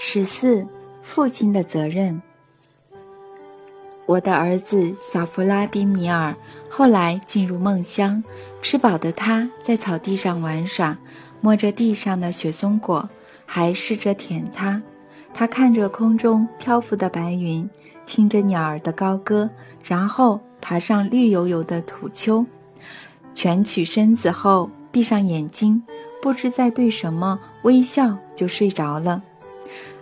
十四，父亲的责任。我的儿子小弗拉迪米尔后来进入梦乡，吃饱的他在草地上玩耍，摸着地上的雪松果，还试着舔它。他看着空中漂浮的白云，听着鸟儿的高歌，然后爬上绿油油的土丘，蜷曲身子后闭上眼睛，不知在对什么微笑，就睡着了。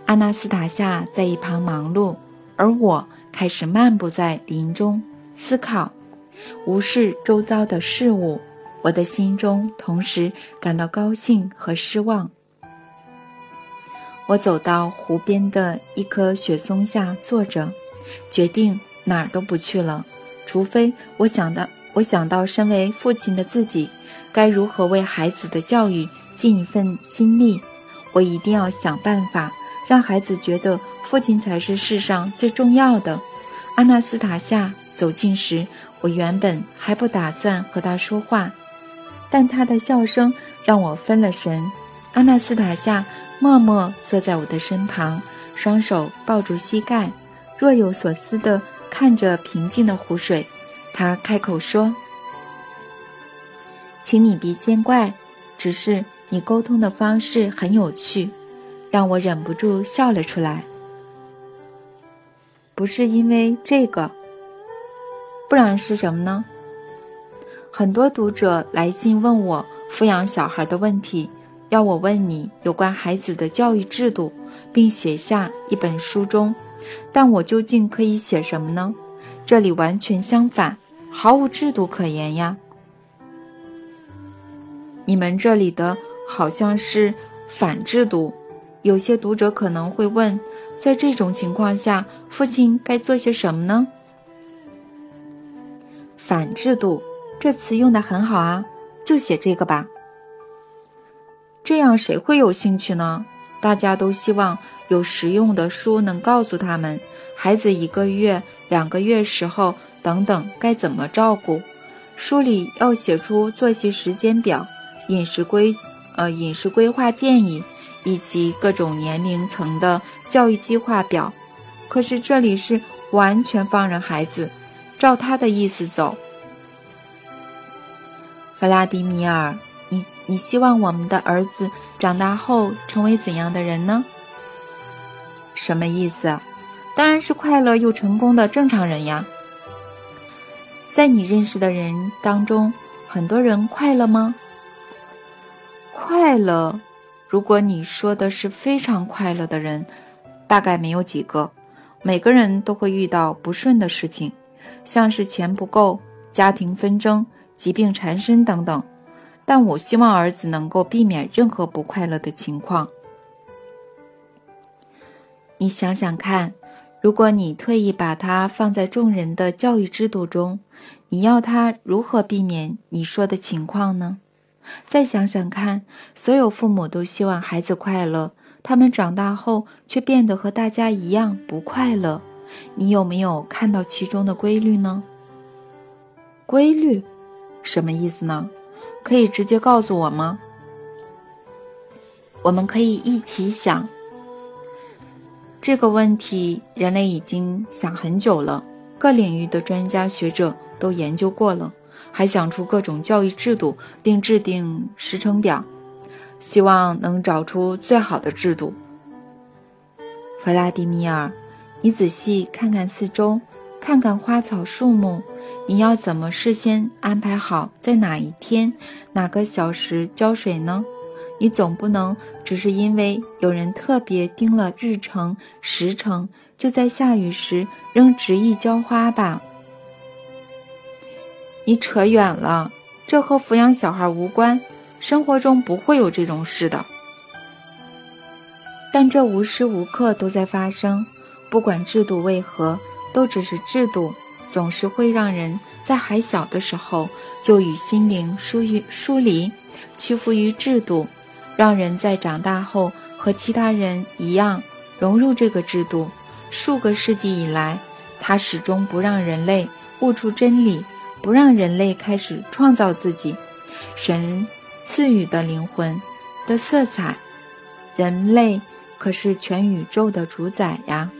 阿纳斯塔夏在一旁忙碌，而我开始漫步在林中思考，无视周遭的事物。我的心中同时感到高兴和失望。我走到湖边的一棵雪松下坐着，决定哪儿都不去了，除非我想到我想到身为父亲的自己该如何为孩子的教育尽一份心力。我一定要想办法。让孩子觉得父亲才是世上最重要的。阿纳斯塔夏走近时，我原本还不打算和他说话，但他的笑声让我分了神。阿纳斯塔夏默默坐在我的身旁，双手抱住膝盖，若有所思地看着平静的湖水。他开口说：“请你别见怪，只是你沟通的方式很有趣。”让我忍不住笑了出来。不是因为这个，不然是什么呢？很多读者来信问我抚养小孩的问题，要我问你有关孩子的教育制度，并写下一本书中。但我究竟可以写什么呢？这里完全相反，毫无制度可言呀。你们这里的好像是反制度。有些读者可能会问，在这种情况下，父亲该做些什么呢？反制度这词用的很好啊，就写这个吧。这样谁会有兴趣呢？大家都希望有实用的书能告诉他们，孩子一个月、两个月时候等等该怎么照顾。书里要写出作息时间表、饮食规呃饮食规划建议。以及各种年龄层的教育计划表，可是这里是完全放任孩子照他的意思走。弗拉迪米尔，你你希望我们的儿子长大后成为怎样的人呢？什么意思？当然是快乐又成功的正常人呀。在你认识的人当中，很多人快乐吗？快乐。如果你说的是非常快乐的人，大概没有几个。每个人都会遇到不顺的事情，像是钱不够、家庭纷争、疾病缠身等等。但我希望儿子能够避免任何不快乐的情况。你想想看，如果你特意把他放在众人的教育制度中，你要他如何避免你说的情况呢？再想想看，所有父母都希望孩子快乐，他们长大后却变得和大家一样不快乐。你有没有看到其中的规律呢？规律，什么意思呢？可以直接告诉我吗？我们可以一起想这个问题。人类已经想很久了，各领域的专家学者都研究过了。还想出各种教育制度，并制定时程表，希望能找出最好的制度。弗拉迪米尔，你仔细看看四周，看看花草树木，你要怎么事先安排好在哪一天、哪个小时浇水呢？你总不能只是因为有人特别盯了日程时程，就在下雨时仍执意浇花吧？你扯远了，这和抚养小孩无关，生活中不会有这种事的。但这无时无刻都在发生，不管制度为何，都只是制度，总是会让人在还小的时候就与心灵疏于疏离，屈服于制度，让人在长大后和其他人一样融入这个制度。数个世纪以来，它始终不让人类悟出真理。不让人类开始创造自己，神赐予的灵魂的色彩，人类可是全宇宙的主宰呀。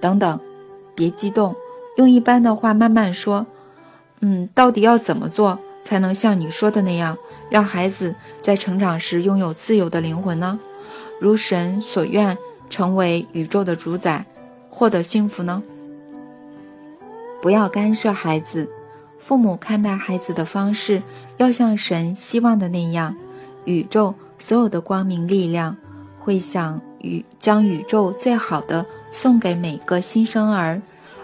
等等，别激动，用一般的话慢慢说。嗯，到底要怎么做才能像你说的那样，让孩子在成长时拥有自由的灵魂呢？如神所愿，成为宇宙的主宰，获得幸福呢？不要干涉孩子，父母看待孩子的方式要像神希望的那样。宇宙所有的光明力量会想与将宇宙最好的送给每个新生儿，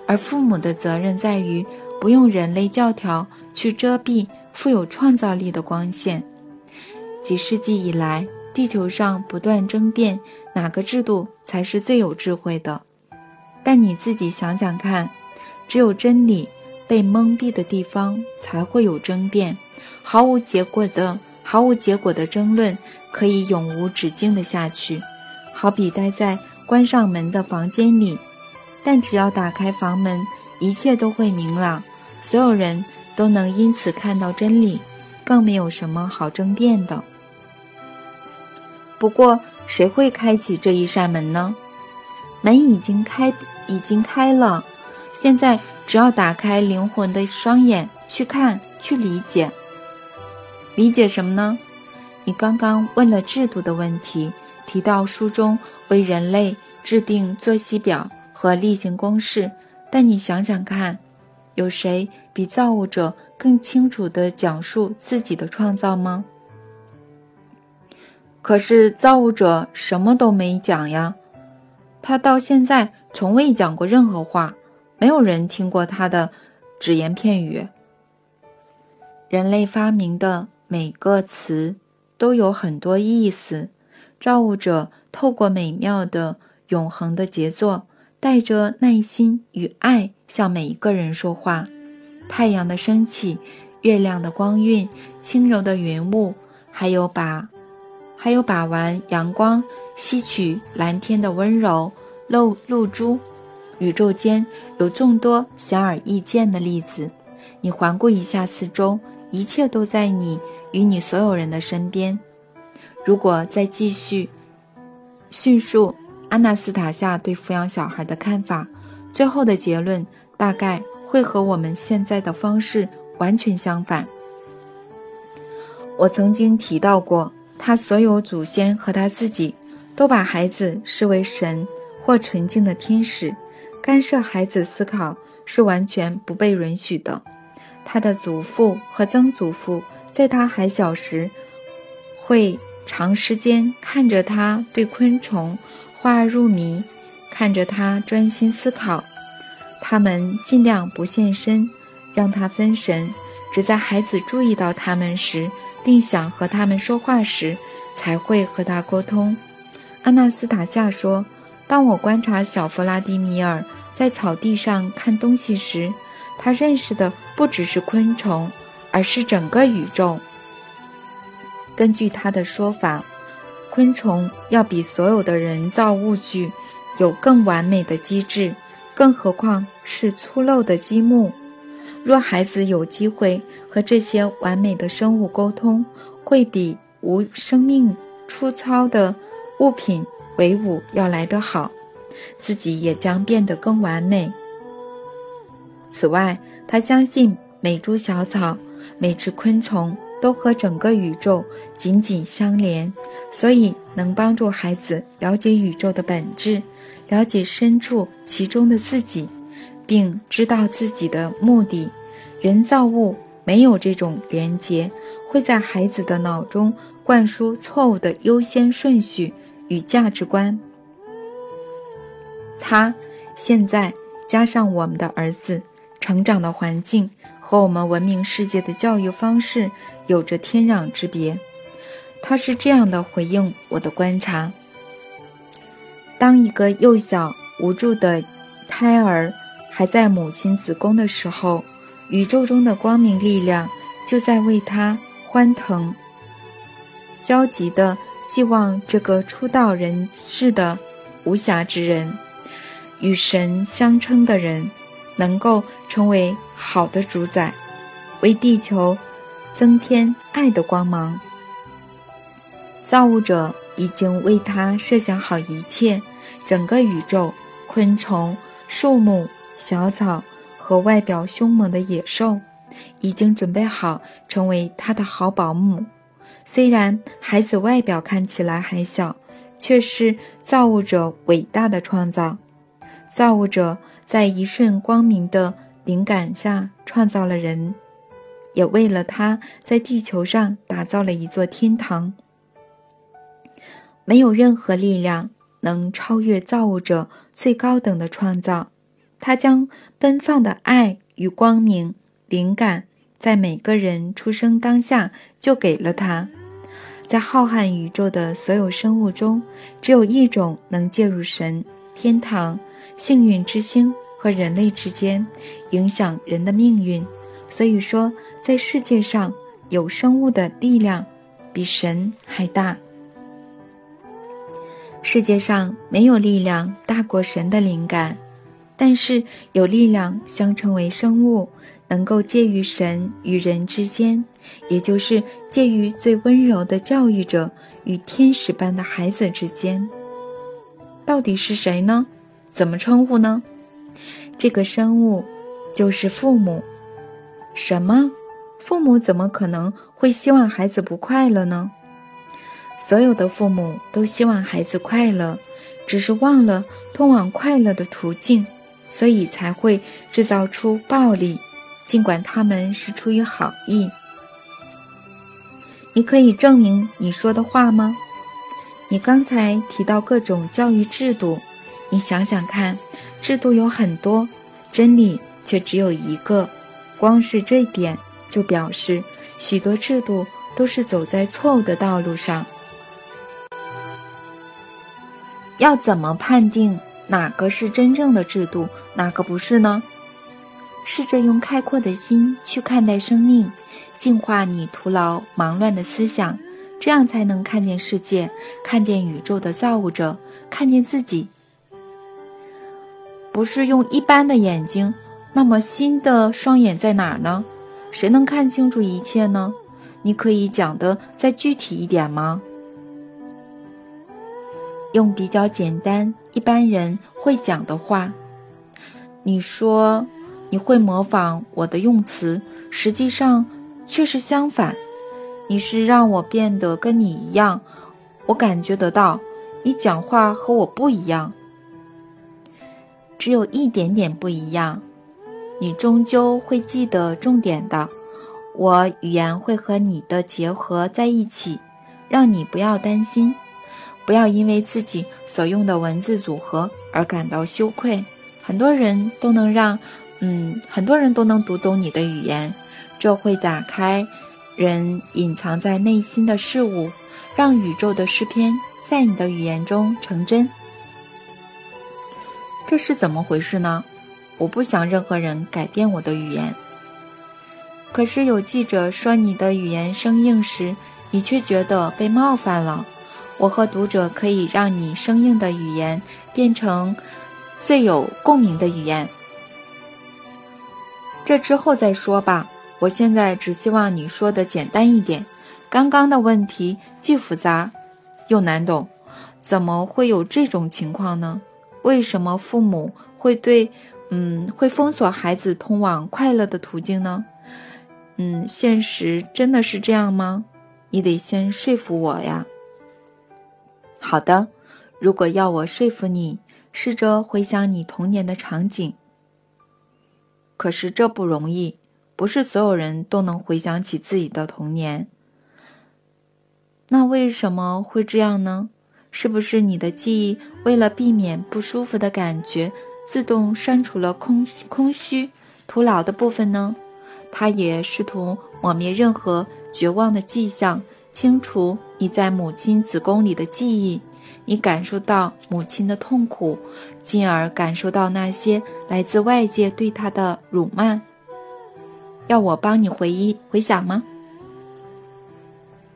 而父母的责任在于不用人类教条去遮蔽富有创造力的光线。几世纪以来，地球上不断争辩哪个制度才是最有智慧的，但你自己想想看。只有真理被蒙蔽的地方才会有争辩，毫无结果的、毫无结果的争论可以永无止境的下去，好比待在关上门的房间里。但只要打开房门，一切都会明朗，所有人都能因此看到真理，更没有什么好争辩的。不过，谁会开启这一扇门呢？门已经开，已经开了。现在只要打开灵魂的双眼去看、去理解，理解什么呢？你刚刚问了制度的问题，提到书中为人类制定作息表和例行公事，但你想想看，有谁比造物者更清楚地讲述自己的创造吗？可是造物者什么都没讲呀，他到现在从未讲过任何话。没有人听过他的只言片语。人类发明的每个词都有很多意思。造物者透过美妙的永恒的杰作，带着耐心与爱向每一个人说话。太阳的升起，月亮的光晕，轻柔的云雾，还有把，还有把玩阳光，吸取蓝天的温柔，露露珠。宇宙间有众多显而易见的例子，你环顾一下四周，一切都在你与你所有人的身边。如果再继续叙述阿纳斯塔夏对抚养小孩的看法，最后的结论大概会和我们现在的方式完全相反。我曾经提到过，他所有祖先和他自己都把孩子视为神或纯净的天使。干涉孩子思考是完全不被允许的。他的祖父和曾祖父在他还小时，会长时间看着他对昆虫画入迷，看着他专心思考。他们尽量不现身，让他分神，只在孩子注意到他们时，并想和他们说话时，才会和他沟通。阿纳斯塔夏说。当我观察小弗拉迪米尔在草地上看东西时，他认识的不只是昆虫，而是整个宇宙。根据他的说法，昆虫要比所有的人造物具有更完美的机制，更何况是粗陋的积木。若孩子有机会和这些完美的生物沟通，会比无生命粗糙的物品。为伍要来得好，自己也将变得更完美。此外，他相信每株小草、每只昆虫都和整个宇宙紧紧相连，所以能帮助孩子了解宇宙的本质，了解深处其中的自己，并知道自己的目的。人造物没有这种连结，会在孩子的脑中灌输错误的优先顺序。与价值观，他现在加上我们的儿子成长的环境和我们文明世界的教育方式有着天壤之别。他是这样的回应我的观察：当一个幼小无助的胎儿还在母亲子宫的时候，宇宙中的光明力量就在为他欢腾，焦急的。寄望这个出道人世的无暇之人，与神相称的人，能够成为好的主宰，为地球增添爱的光芒。造物者已经为他设想好一切，整个宇宙、昆虫、树木、小草和外表凶猛的野兽，已经准备好成为他的好保姆。虽然孩子外表看起来还小，却是造物者伟大的创造。造物者在一瞬光明的灵感下创造了人，也为了他在地球上打造了一座天堂。没有任何力量能超越造物者最高等的创造。他将奔放的爱与光明、灵感。在每个人出生当下，就给了他。在浩瀚宇宙的所有生物中，只有一种能介入神、天堂、幸运之星和人类之间，影响人的命运。所以说，在世界上有生物的力量比神还大。世界上没有力量大过神的灵感，但是有力量相称为生物。能够介于神与人之间，也就是介于最温柔的教育者与天使般的孩子之间，到底是谁呢？怎么称呼呢？这个生物就是父母。什么？父母怎么可能会希望孩子不快乐呢？所有的父母都希望孩子快乐，只是忘了通往快乐的途径，所以才会制造出暴力。尽管他们是出于好意，你可以证明你说的话吗？你刚才提到各种教育制度，你想想看，制度有很多，真理却只有一个。光是这点就表示许多制度都是走在错误的道路上。要怎么判定哪个是真正的制度，哪个不是呢？试着用开阔的心去看待生命，净化你徒劳忙乱的思想，这样才能看见世界，看见宇宙的造物者，看见自己。不是用一般的眼睛，那么新的双眼在哪儿呢？谁能看清楚一切呢？你可以讲的再具体一点吗？用比较简单、一般人会讲的话，你说。你会模仿我的用词，实际上却是相反。你是让我变得跟你一样，我感觉得到，你讲话和我不一样，只有一点点不一样。你终究会记得重点的，我语言会和你的结合在一起，让你不要担心，不要因为自己所用的文字组合而感到羞愧。很多人都能让。嗯，很多人都能读懂你的语言，这会打开人隐藏在内心的事物，让宇宙的诗篇在你的语言中成真。这是怎么回事呢？我不想任何人改变我的语言。可是有记者说你的语言生硬时，你却觉得被冒犯了。我和读者可以让你生硬的语言变成最有共鸣的语言。这之后再说吧。我现在只希望你说的简单一点。刚刚的问题既复杂又难懂，怎么会有这种情况呢？为什么父母会对，嗯，会封锁孩子通往快乐的途径呢？嗯，现实真的是这样吗？你得先说服我呀。好的，如果要我说服你，试着回想你童年的场景。可是这不容易，不是所有人都能回想起自己的童年。那为什么会这样呢？是不是你的记忆为了避免不舒服的感觉，自动删除了空空虚、徒劳的部分呢？他也试图抹灭任何绝望的迹象，清除你在母亲子宫里的记忆。你感受到母亲的痛苦，进而感受到那些来自外界对她的辱骂。要我帮你回忆回想吗？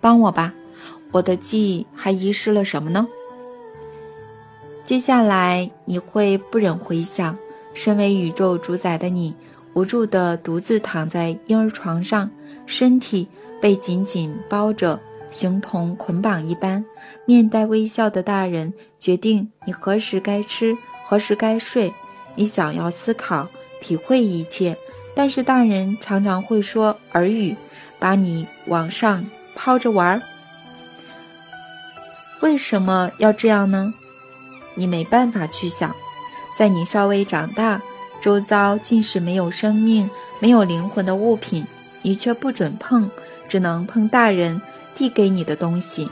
帮我吧，我的记忆还遗失了什么呢？接下来你会不忍回想，身为宇宙主宰的你，无助地独自躺在婴儿床上，身体被紧紧包着，形同捆绑一般。面带微笑的大人决定你何时该吃，何时该睡。你想要思考、体会一切，但是大人常常会说耳语，把你往上抛着玩儿。为什么要这样呢？你没办法去想。在你稍微长大，周遭尽是没有生命、没有灵魂的物品，你却不准碰，只能碰大人递给你的东西。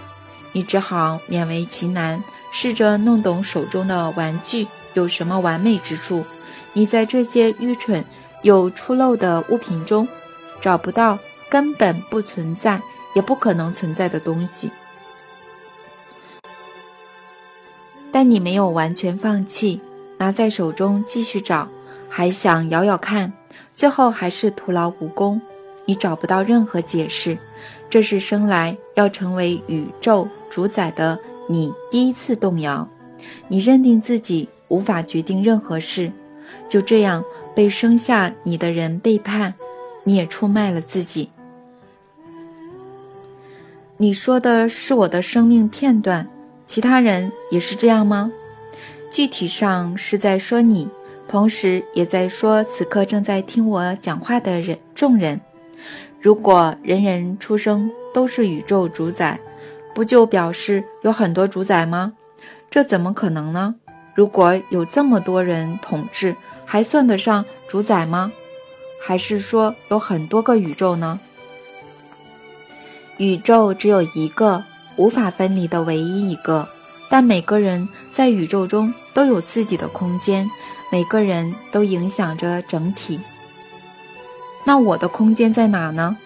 你只好勉为其难，试着弄懂手中的玩具有什么完美之处。你在这些愚蠢又粗陋的物品中，找不到根本不存在也不可能存在的东西。但你没有完全放弃。拿在手中继续找，还想咬咬看，最后还是徒劳无功。你找不到任何解释，这是生来要成为宇宙主宰的你第一次动摇。你认定自己无法决定任何事，就这样被生下你的人背叛，你也出卖了自己。你说的是我的生命片段，其他人也是这样吗？具体上是在说你，同时也在说此刻正在听我讲话的人众人。如果人人出生都是宇宙主宰，不就表示有很多主宰吗？这怎么可能呢？如果有这么多人统治，还算得上主宰吗？还是说有很多个宇宙呢？宇宙只有一个，无法分离的唯一一个。但每个人在宇宙中都有自己的空间，每个人都影响着整体。那我的空间在哪呢？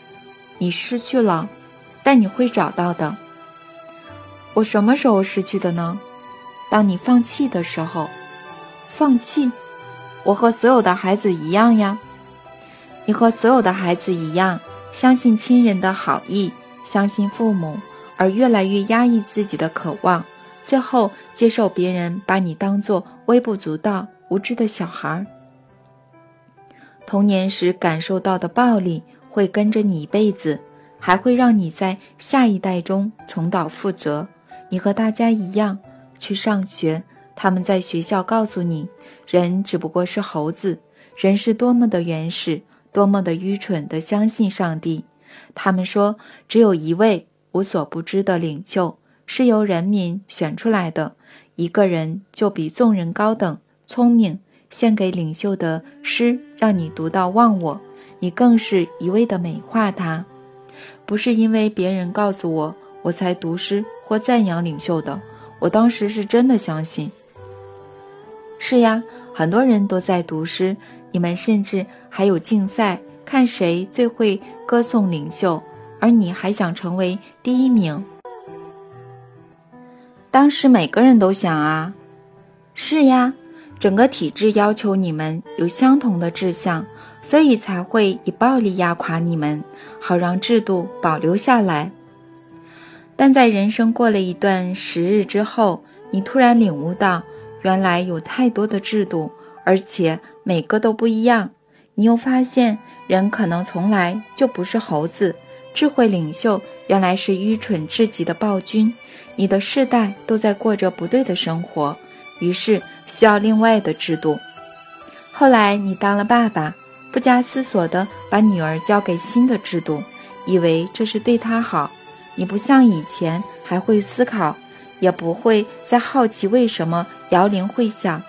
你失去了，但你会找到的。我什么时候失去的呢？当你放弃的时候。放弃？我和所有的孩子一样呀。你和所有的孩子一样，相信亲人的好意，相信父母，而越来越压抑自己的渴望。最后，接受别人把你当做微不足道、无知的小孩。童年时感受到的暴力会跟着你一辈子，还会让你在下一代中重蹈覆辙。你和大家一样去上学，他们在学校告诉你，人只不过是猴子，人是多么的原始，多么的愚蠢的相信上帝。他们说，只有一位无所不知的领袖。是由人民选出来的一个人，就比众人高等、聪明。献给领袖的诗，让你读到忘我，你更是一味的美化他。不是因为别人告诉我，我才读诗或赞扬领袖的。我当时是真的相信。是呀，很多人都在读诗，你们甚至还有竞赛，看谁最会歌颂领袖，而你还想成为第一名。当时每个人都想啊，是呀，整个体制要求你们有相同的志向，所以才会以暴力压垮你们，好让制度保留下来。但在人生过了一段时日之后，你突然领悟到，原来有太多的制度，而且每个都不一样。你又发现，人可能从来就不是猴子，智慧领袖原来是愚蠢至极的暴君。你的世代都在过着不对的生活，于是需要另外的制度。后来你当了爸爸，不加思索地把女儿交给新的制度，以为这是对她好。你不像以前还会思考，也不会再好奇为什么摇铃会响。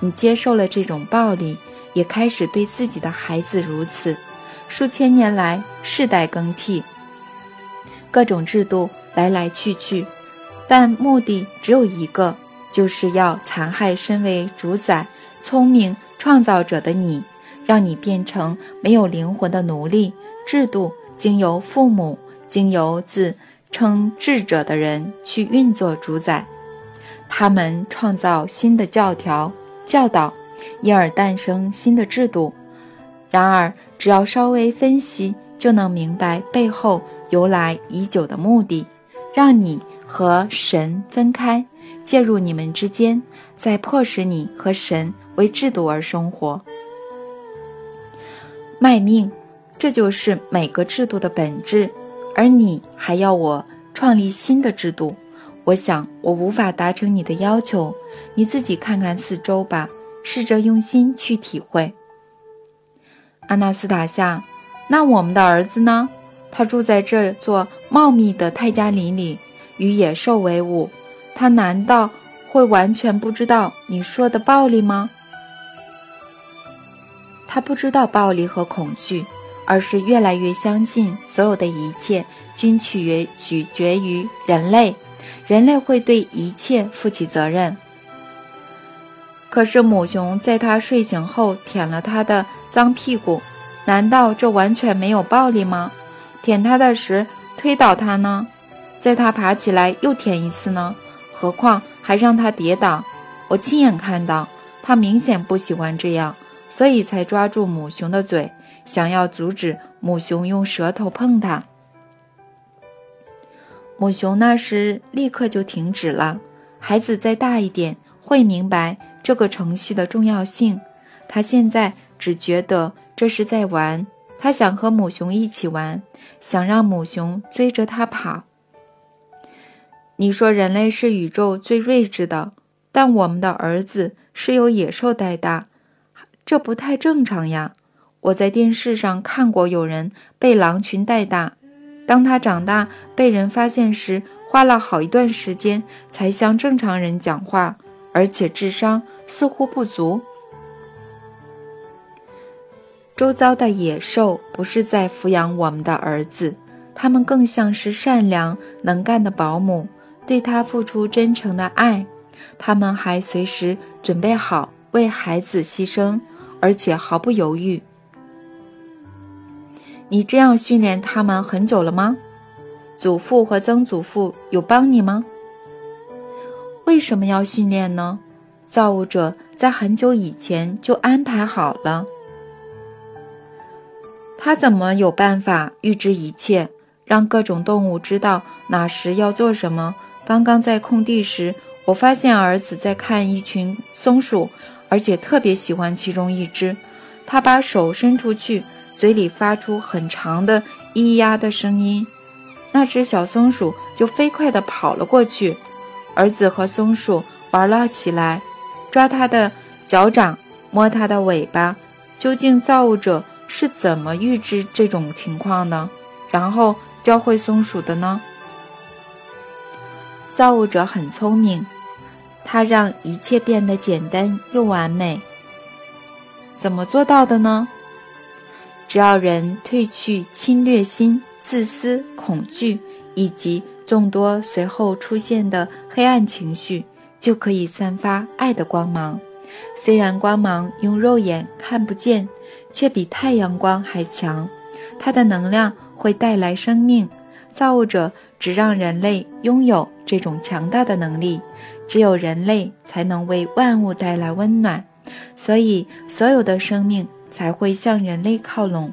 你接受了这种暴力，也开始对自己的孩子如此。数千年来，世代更替，各种制度来来去去。但目的只有一个，就是要残害身为主宰、聪明创造者的你，让你变成没有灵魂的奴隶。制度经由父母，经由自称智者的人去运作主宰，他们创造新的教条、教导，因而诞生新的制度。然而，只要稍微分析，就能明白背后由来已久的目的，让你。和神分开，介入你们之间，再迫使你和神为制度而生活，卖命，这就是每个制度的本质。而你还要我创立新的制度。我想我无法达成你的要求，你自己看看四周吧，试着用心去体会。阿纳斯塔夏，那我们的儿子呢？他住在这座茂密的泰加林里，与野兽为伍。他难道会完全不知道你说的暴力吗？他不知道暴力和恐惧，而是越来越相信所有的一切均取决取决于人类，人类会对一切负起责任。可是母熊在他睡醒后舔了他的脏屁股，难道这完全没有暴力吗？舔他的时推倒他呢，在他爬起来又舔一次呢？何况还让他跌倒？我亲眼看到，他明显不喜欢这样。所以才抓住母熊的嘴，想要阻止母熊用舌头碰它。母熊那时立刻就停止了。孩子再大一点，会明白这个程序的重要性。他现在只觉得这是在玩，他想和母熊一起玩，想让母熊追着他跑。你说人类是宇宙最睿智的，但我们的儿子是由野兽带大。这不太正常呀！我在电视上看过有人被狼群带大，当他长大被人发现时，花了好一段时间才像正常人讲话，而且智商似乎不足。周遭的野兽不是在抚养我们的儿子，他们更像是善良能干的保姆，对他付出真诚的爱，他们还随时准备好为孩子牺牲。而且毫不犹豫。你这样训练他们很久了吗？祖父和曾祖父有帮你吗？为什么要训练呢？造物者在很久以前就安排好了。他怎么有办法预知一切，让各种动物知道哪时要做什么？刚刚在空地时，我发现儿子在看一群松鼠。而且特别喜欢其中一只，他把手伸出去，嘴里发出很长的咿呀的声音，那只小松鼠就飞快地跑了过去。儿子和松鼠玩了起来，抓它的脚掌，摸它的尾巴。究竟造物者是怎么预知这种情况呢？然后教会松鼠的呢？造物者很聪明。他让一切变得简单又完美。怎么做到的呢？只要人褪去侵略心、自私、恐惧以及众多随后出现的黑暗情绪，就可以散发爱的光芒。虽然光芒用肉眼看不见，却比太阳光还强。它的能量会带来生命。造物者只让人类拥有这种强大的能力。只有人类才能为万物带来温暖，所以所有的生命才会向人类靠拢。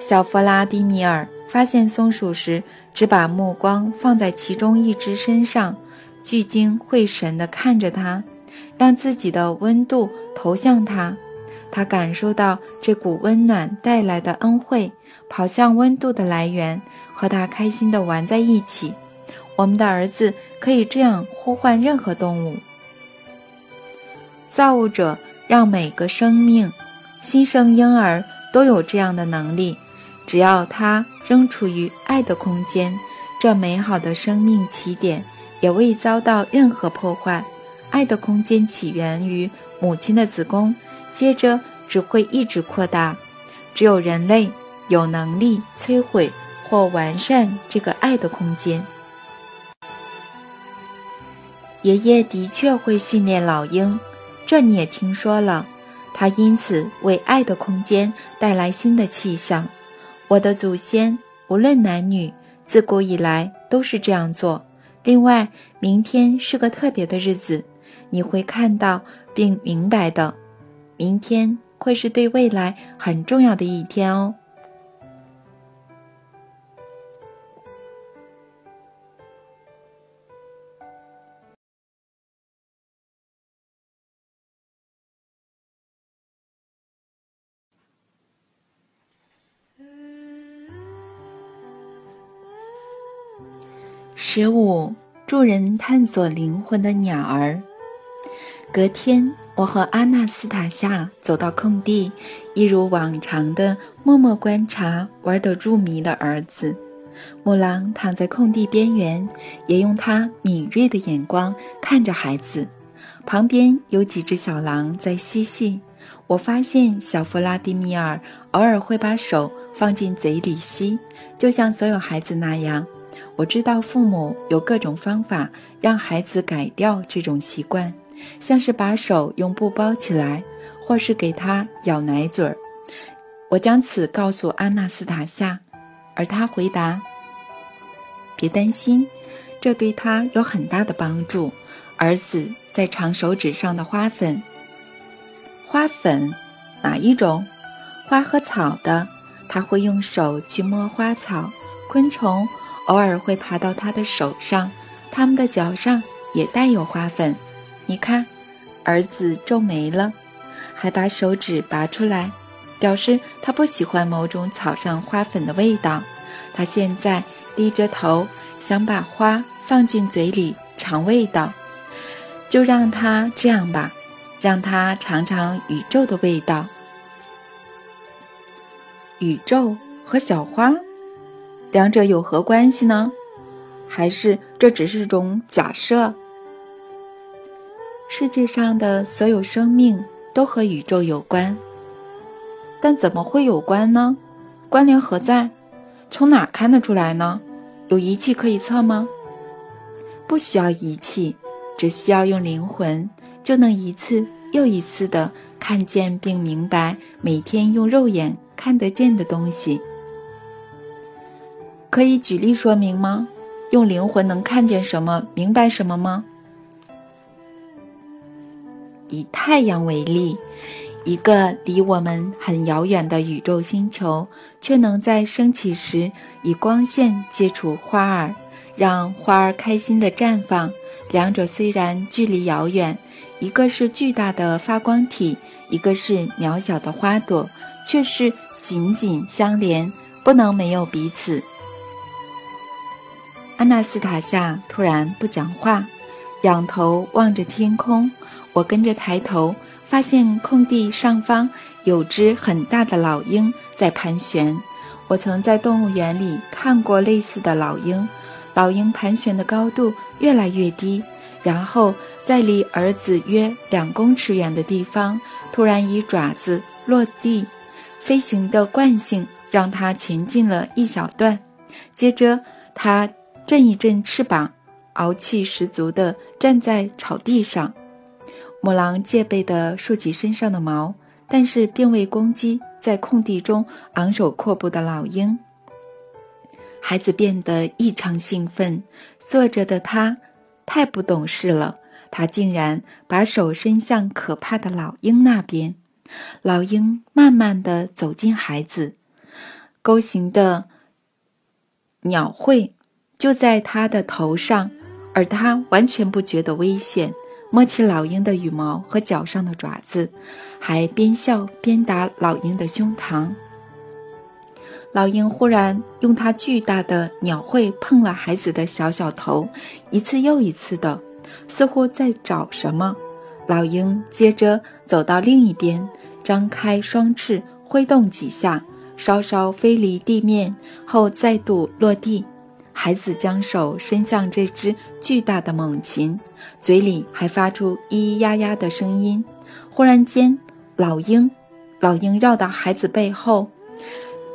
小弗拉迪米尔发现松鼠时，只把目光放在其中一只身上，聚精会神地看着它，让自己的温度投向它。他感受到这股温暖带来的恩惠，跑向温度的来源，和它开心地玩在一起。我们的儿子可以这样呼唤任何动物。造物者让每个生命、新生婴儿都有这样的能力，只要他仍处于爱的空间，这美好的生命起点也未遭到任何破坏。爱的空间起源于母亲的子宫，接着只会一直扩大。只有人类有能力摧毁或完善这个爱的空间。爷爷的确会训练老鹰，这你也听说了。他因此为爱的空间带来新的气象。我的祖先无论男女，自古以来都是这样做。另外，明天是个特别的日子，你会看到并明白的。明天会是对未来很重要的一天哦。十五，助人探索灵魂的鸟儿。隔天，我和阿纳斯塔夏走到空地，一如往常的默默观察玩得入迷的儿子。母狼躺在空地边缘，也用它敏锐的眼光看着孩子。旁边有几只小狼在嬉戏。我发现小弗拉迪米尔偶尔会把手放进嘴里吸，就像所有孩子那样。我知道父母有各种方法让孩子改掉这种习惯，像是把手用布包起来，或是给他咬奶嘴儿。我将此告诉阿纳斯塔夏，而他回答：“别担心，这对他有很大的帮助。”儿子在长手指上的花粉，花粉哪一种？花和草的，他会用手去摸花草，昆虫。偶尔会爬到他的手上，他们的脚上也带有花粉。你看，儿子皱眉了，还把手指拔出来，表示他不喜欢某种草上花粉的味道。他现在低着头，想把花放进嘴里尝味道。就让他这样吧，让他尝尝宇宙的味道。宇宙和小花。两者有何关系呢？还是这只是种假设？世界上的所有生命都和宇宙有关，但怎么会有关呢？关联何在？从哪看得出来呢？有仪器可以测吗？不需要仪器，只需要用灵魂，就能一次又一次的看见并明白每天用肉眼看得见的东西。可以举例说明吗？用灵魂能看见什么、明白什么吗？以太阳为例，一个离我们很遥远的宇宙星球，却能在升起时以光线接触花儿，让花儿开心的绽放。两者虽然距离遥远，一个是巨大的发光体，一个是渺小的花朵，却是紧紧相连，不能没有彼此。安娜斯塔夏突然不讲话，仰头望着天空。我跟着抬头，发现空地上方有只很大的老鹰在盘旋。我曾在动物园里看过类似的老鹰。老鹰盘旋的高度越来越低，然后在离儿子约两公尺远的地方，突然以爪子落地。飞行的惯性让它前进了一小段，接着它。震一震翅膀，傲气十足地站在草地上。母狼戒备地竖起身上的毛，但是并未攻击在空地中昂首阔步的老鹰。孩子变得异常兴奋，坐着的他太不懂事了，他竟然把手伸向可怕的老鹰那边。老鹰慢慢地走近孩子，钩形的鸟喙。就在他的头上，而他完全不觉得危险，摸起老鹰的羽毛和脚上的爪子，还边笑边打老鹰的胸膛。老鹰忽然用它巨大的鸟喙碰了孩子的小小头，一次又一次的，似乎在找什么。老鹰接着走到另一边，张开双翅挥动几下，稍稍飞离地面后再度落地。孩子将手伸向这只巨大的猛禽，嘴里还发出咿咿呀呀的声音。忽然间，老鹰，老鹰绕到孩子背后，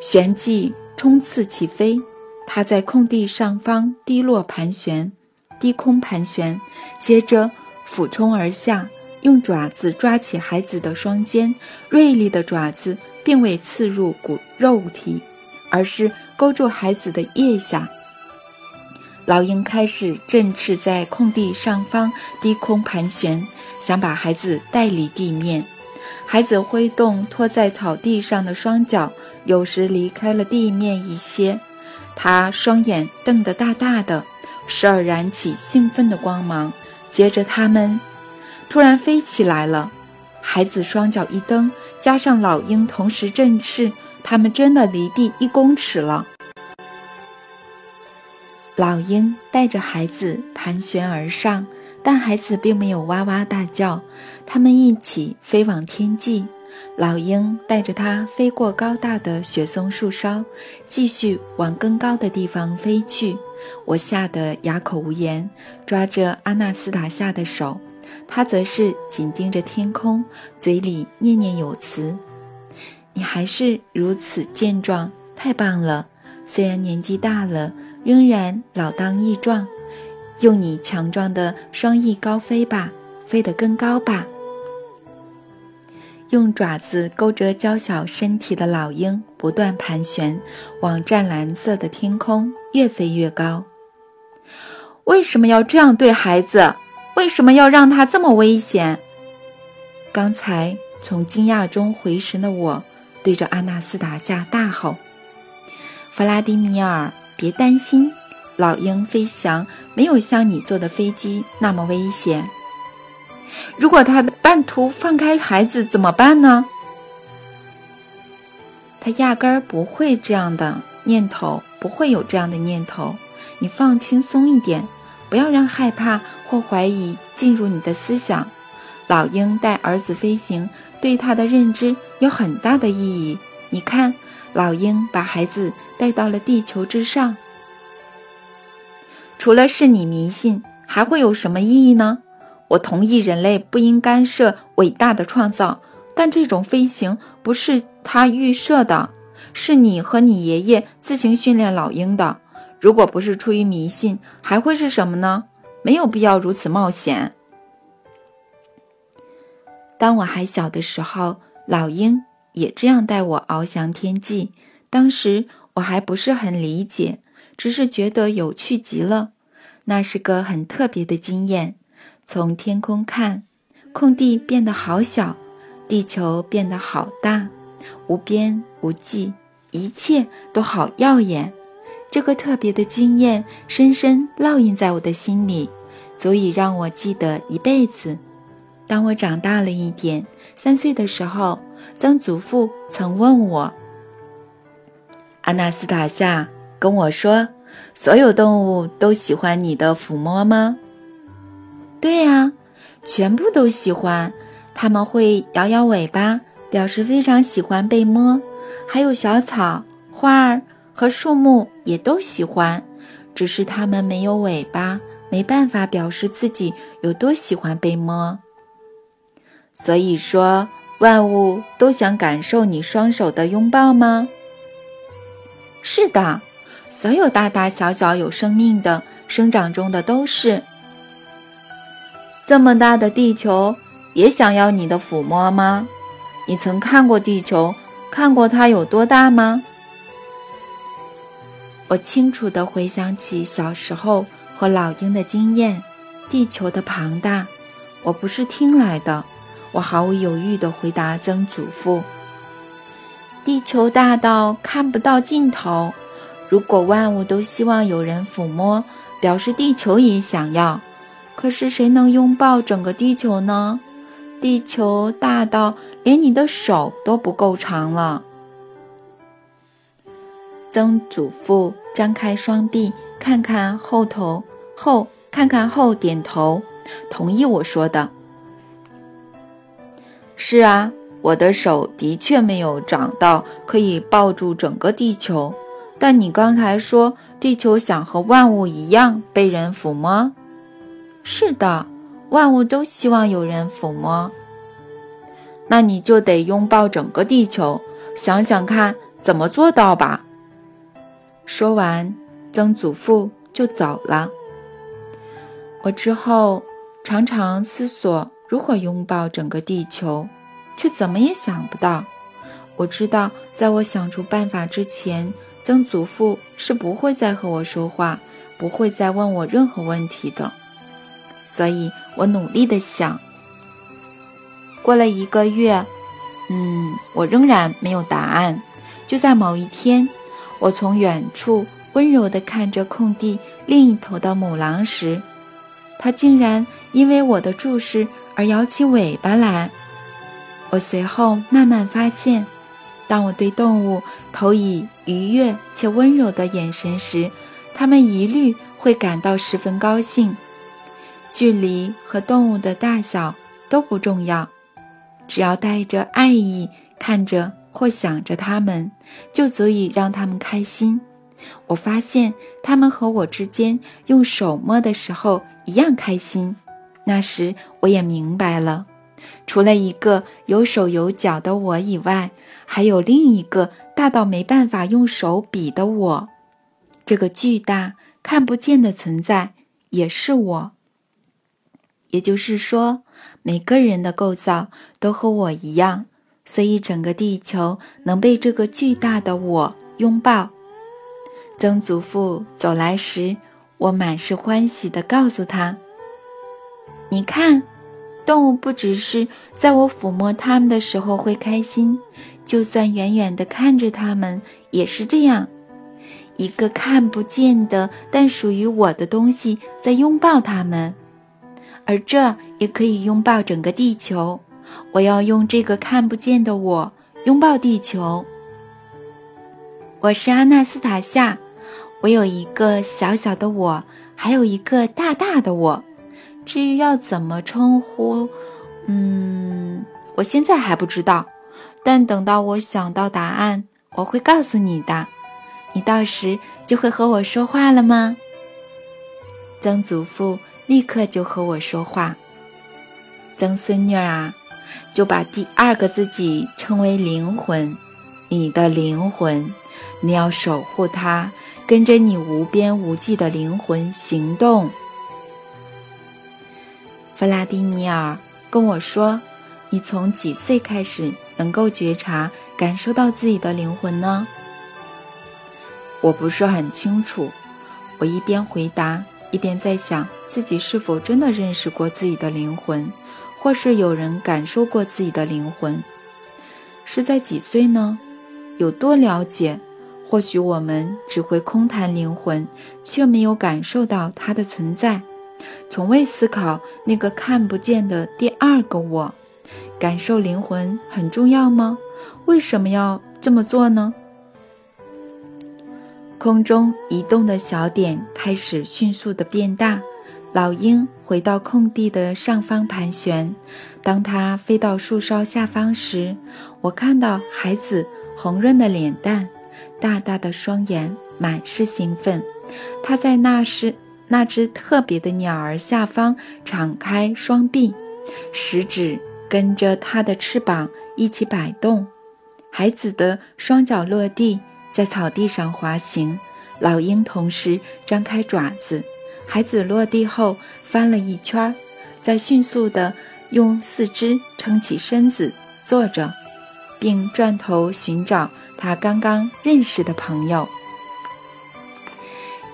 旋即冲刺起飞。它在空地上方低落盘旋，低空盘旋，接着俯冲而下，用爪子抓起孩子的双肩。锐利的爪子并未刺入骨肉体，而是勾住孩子的腋下。老鹰开始振翅在空地上方低空盘旋，想把孩子带离地面。孩子挥动拖在草地上的双脚，有时离开了地面一些。他双眼瞪得大大的，时而燃起兴奋的光芒。接着，他们突然飞起来了。孩子双脚一蹬，加上老鹰同时振翅，他们真的离地一公尺了。老鹰带着孩子盘旋而上，但孩子并没有哇哇大叫。他们一起飞往天际。老鹰带着它飞过高大的雪松树梢，继续往更高的地方飞去。我吓得哑口无言，抓着阿纳斯塔夏的手，他则是紧盯着天空，嘴里念念有词：“你还是如此健壮，太棒了！虽然年纪大了，仍然老当益壮。用你强壮的双翼高飞吧，飞得更高吧！”用爪子勾着娇小身体的老鹰不断盘旋，往湛蓝色的天空越飞越高。为什么要这样对孩子？为什么要让他这么危险？刚才从惊讶中回神的我，对着阿纳斯塔夏大吼：“弗拉迪米尔，别担心，老鹰飞翔没有像你坐的飞机那么危险。”如果他半途放开孩子怎么办呢？他压根儿不会这样的念头，不会有这样的念头。你放轻松一点，不要让害怕或怀疑进入你的思想。老鹰带儿子飞行，对他的认知有很大的意义。你看，老鹰把孩子带到了地球之上。除了是你迷信，还会有什么意义呢？我同意人类不应干涉伟大的创造，但这种飞行不是他预设的，是你和你爷爷自行训练老鹰的。如果不是出于迷信，还会是什么呢？没有必要如此冒险。当我还小的时候，老鹰也这样带我翱翔天际。当时我还不是很理解，只是觉得有趣极了。那是个很特别的经验。从天空看，空地变得好小，地球变得好大，无边无际，一切都好耀眼。这个特别的经验深深烙印在我的心里，足以让我记得一辈子。当我长大了一点，三岁的时候，曾祖父曾问我：“阿纳斯塔夏，跟我说，所有动物都喜欢你的抚摸吗？”对呀，全部都喜欢，他们会摇摇尾巴，表示非常喜欢被摸。还有小草、花儿和树木也都喜欢，只是它们没有尾巴，没办法表示自己有多喜欢被摸。所以说，万物都想感受你双手的拥抱吗？是的，所有大大小小有生命的、生长中的都是。这么大的地球也想要你的抚摸吗？你曾看过地球，看过它有多大吗？我清楚地回想起小时候和老鹰的经验，地球的庞大，我不是听来的。我毫无犹豫地回答曾祖父：“地球大到看不到尽头。如果万物都希望有人抚摸，表示地球也想要。”可是谁能拥抱整个地球呢？地球大到连你的手都不够长了。曾祖父张开双臂，看看后头后，看看后，点头，同意我说的。是啊，我的手的确没有长到可以抱住整个地球。但你刚才说，地球想和万物一样被人抚摸。是的，万物都希望有人抚摸。那你就得拥抱整个地球，想想看怎么做到吧。说完，曾祖父就走了。我之后常常思索如何拥抱整个地球，却怎么也想不到。我知道，在我想出办法之前，曾祖父是不会再和我说话，不会再问我任何问题的。所以我努力的想。过了一个月，嗯，我仍然没有答案。就在某一天，我从远处温柔地看着空地另一头的母狼时，它竟然因为我的注视而摇起尾巴来。我随后慢慢发现，当我对动物投以愉悦且温柔的眼神时，它们一律会感到十分高兴。距离和动物的大小都不重要，只要带着爱意看着或想着它们，就足以让它们开心。我发现它们和我之间用手摸的时候一样开心。那时我也明白了，除了一个有手有脚的我以外，还有另一个大到没办法用手比的我。这个巨大看不见的存在也是我。也就是说，每个人的构造都和我一样，所以整个地球能被这个巨大的我拥抱。曾祖父走来时，我满是欢喜地告诉他。你看，动物不只是在我抚摸它们的时候会开心，就算远远的看着它们也是这样。一个看不见的但属于我的东西在拥抱它们，而这也可以拥抱整个地球。我要用这个看不见的我拥抱地球。我是阿纳斯塔夏，我有一个小小的我，还有一个大大的我。至于要怎么称呼，嗯，我现在还不知道，但等到我想到答案，我会告诉你的。你到时就会和我说话了吗？曾祖父立刻就和我说话。曾孙女啊，就把第二个自己称为灵魂，你的灵魂，你要守护它，跟着你无边无际的灵魂行动。弗拉迪米尔跟我说：“你从几岁开始能够觉察、感受到自己的灵魂呢？”我不是很清楚。我一边回答，一边在想自己是否真的认识过自己的灵魂，或是有人感受过自己的灵魂。是在几岁呢？有多了解？或许我们只会空谈灵魂，却没有感受到它的存在。从未思考那个看不见的第二个我，感受灵魂很重要吗？为什么要这么做呢？空中移动的小点开始迅速的变大，老鹰回到空地的上方盘旋。当它飞到树梢下方时，我看到孩子红润的脸蛋，大大的双眼，满是兴奋。他在那时。那只特别的鸟儿下方敞开双臂，食指跟着它的翅膀一起摆动。孩子的双脚落地，在草地上滑行。老鹰同时张开爪子。孩子落地后翻了一圈，再迅速地用四肢撑起身子坐着，并转头寻找他刚刚认识的朋友。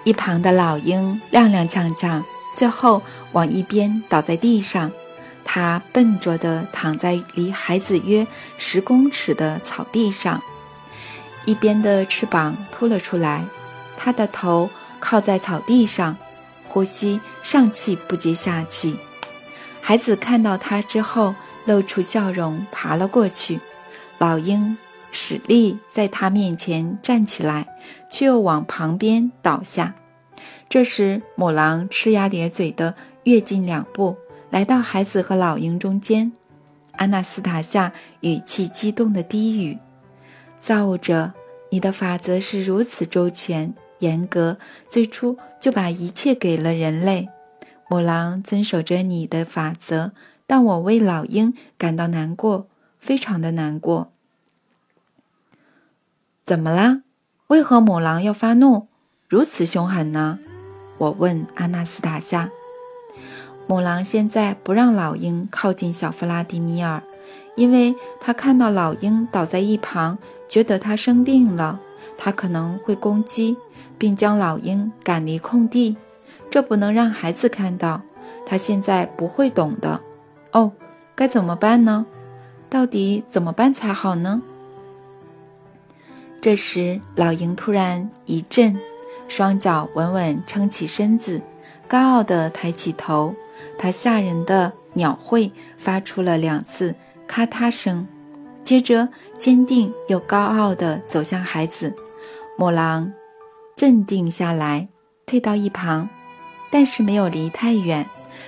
一旁的老鹰踉踉跄跄，最后往一边倒在地上。它笨拙地躺在离孩子约十公尺的草地上，一边的翅膀凸了出来。它的头靠在草地上，呼吸上气不接下气。孩子看到它之后，露出笑容，爬了过去。老鹰。使力在他面前站起来，却又往旁边倒下。这时，母狼呲牙咧嘴地跃进两步，来到孩子和老鹰中间。安娜斯塔夏语气激动地低语：“造物者，你的法则是如此周全、严格，最初就把一切给了人类。母狼遵守着你的法则，但我为老鹰感到难过，非常的难过。”怎么啦？为何母狼要发怒，如此凶狠呢？我问阿纳斯塔夏。母狼现在不让老鹰靠近小弗拉迪米尔，因为他看到老鹰倒在一旁，觉得他生病了，他可能会攻击，并将老鹰赶离空地。这不能让孩子看到，他现在不会懂的。哦，该怎么办呢？到底怎么办才好呢？这时，老鹰突然一震，双脚稳稳撑起身子，高傲地抬起头。他吓人的鸟喙发出了两次咔嗒声，接着坚定又高傲地走向孩子。母狼镇定下来，退到一旁，但是没有离太远，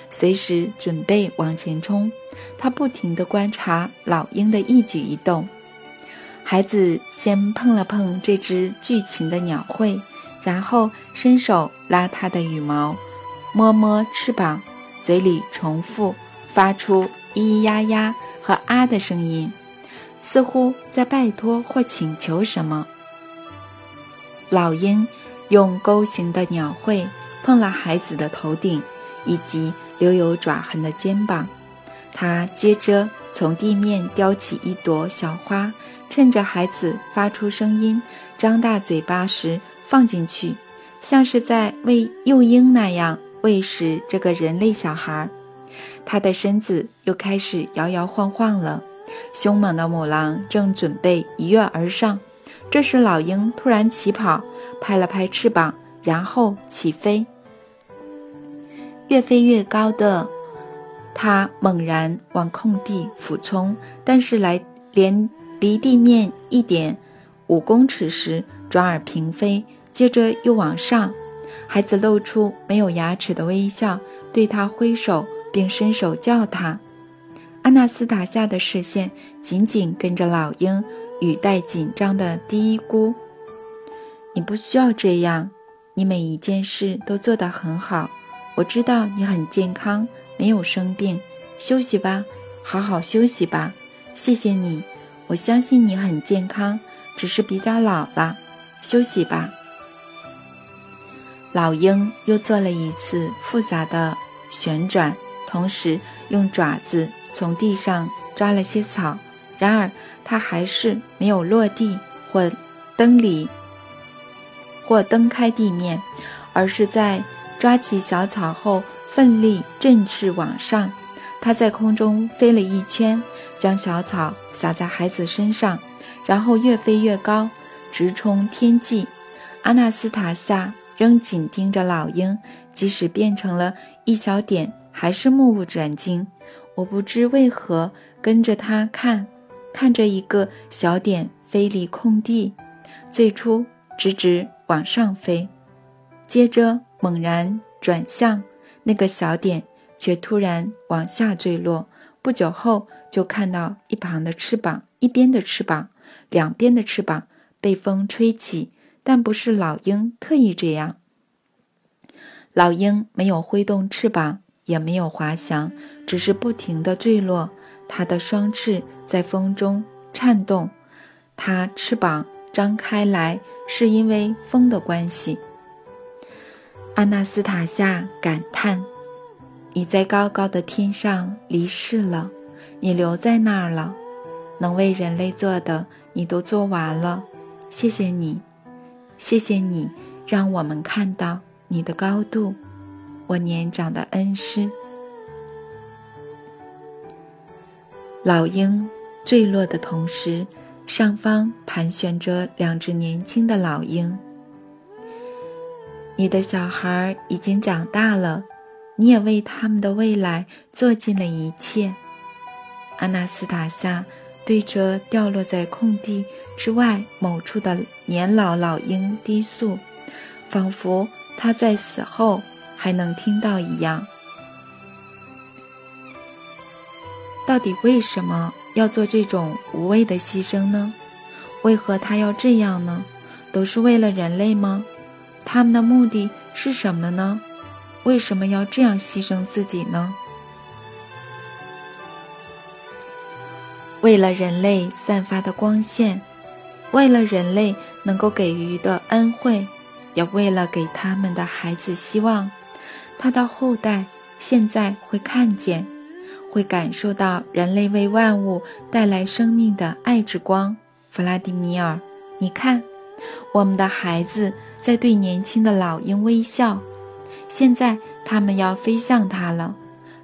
随时准备往前冲。他不停地观察老鹰的一举一动。孩子先碰了碰这只巨禽的鸟喙，然后伸手拉它的羽毛，摸摸翅膀，嘴里重复发出咿咿呀呀和啊的声音，似乎在拜托或请求什么。老鹰用钩形的鸟喙碰了孩子的头顶以及留有爪痕的肩膀，它接着从地面叼起一朵小花。趁着孩子发出声音、张大嘴巴时放进去，像是在喂幼鹰那样喂食这个人类小孩。他的身子又开始摇摇晃晃了。凶猛的母狼正准备一跃而上，这时老鹰突然起跑，拍了拍翅膀，然后起飞。越飞越高的它猛然往空地俯冲，但是来连。离地面一点五公尺时，转而平飞，接着又往上。孩子露出没有牙齿的微笑，对他挥手，并伸手叫他。阿纳斯塔夏的视线紧紧跟着老鹰，语带紧张的嘀咕：“你不需要这样，你每一件事都做得很好。我知道你很健康，没有生病。休息吧，好好休息吧。谢谢你。”我相信你很健康，只是比较老了。休息吧。老鹰又做了一次复杂的旋转，同时用爪子从地上抓了些草。然而，它还是没有落地或蹬离或蹬开地面，而是在抓起小草后奋力振翅往上。它在空中飞了一圈，将小草撒在孩子身上，然后越飞越高，直冲天际。阿纳斯塔夏仍紧盯着老鹰，即使变成了一小点，还是目不转睛。我不知为何跟着他看，看着一个小点飞离空地，最初直直往上飞，接着猛然转向那个小点。却突然往下坠落，不久后就看到一旁的翅膀，一边的翅膀，两边的翅膀被风吹起，但不是老鹰特意这样。老鹰没有挥动翅膀，也没有滑翔，只是不停地坠落。它的双翅在风中颤动，它翅膀张开来是因为风的关系。阿纳斯塔夏感叹。你在高高的天上离世了，你留在那儿了，能为人类做的你都做完了，谢谢你，谢谢你，让我们看到你的高度，我年长的恩师。老鹰坠落的同时，上方盘旋着两只年轻的老鹰。你的小孩已经长大了。你也为他们的未来做尽了一切，阿纳斯塔夏对着掉落在空地之外某处的年老老鹰低诉，仿佛他在死后还能听到一样。到底为什么要做这种无谓的牺牲呢？为何他要这样呢？都是为了人类吗？他们的目的是什么呢？为什么要这样牺牲自己呢？为了人类散发的光线，为了人类能够给予的恩惠，也为了给他们的孩子希望，他的后代现在会看见，会感受到人类为万物带来生命的爱之光。弗拉迪米尔，你看，我们的孩子在对年轻的老鹰微笑。现在他们要飞向它了。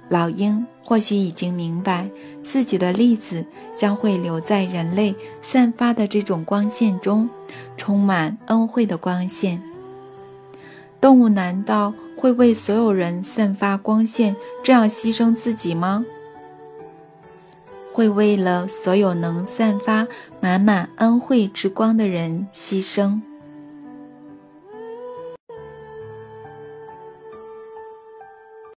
老鹰或许已经明白，自己的粒子将会留在人类散发的这种光线中，充满恩惠的光线。动物难道会为所有人散发光线，这样牺牲自己吗？会为了所有能散发满满恩惠之光的人牺牲？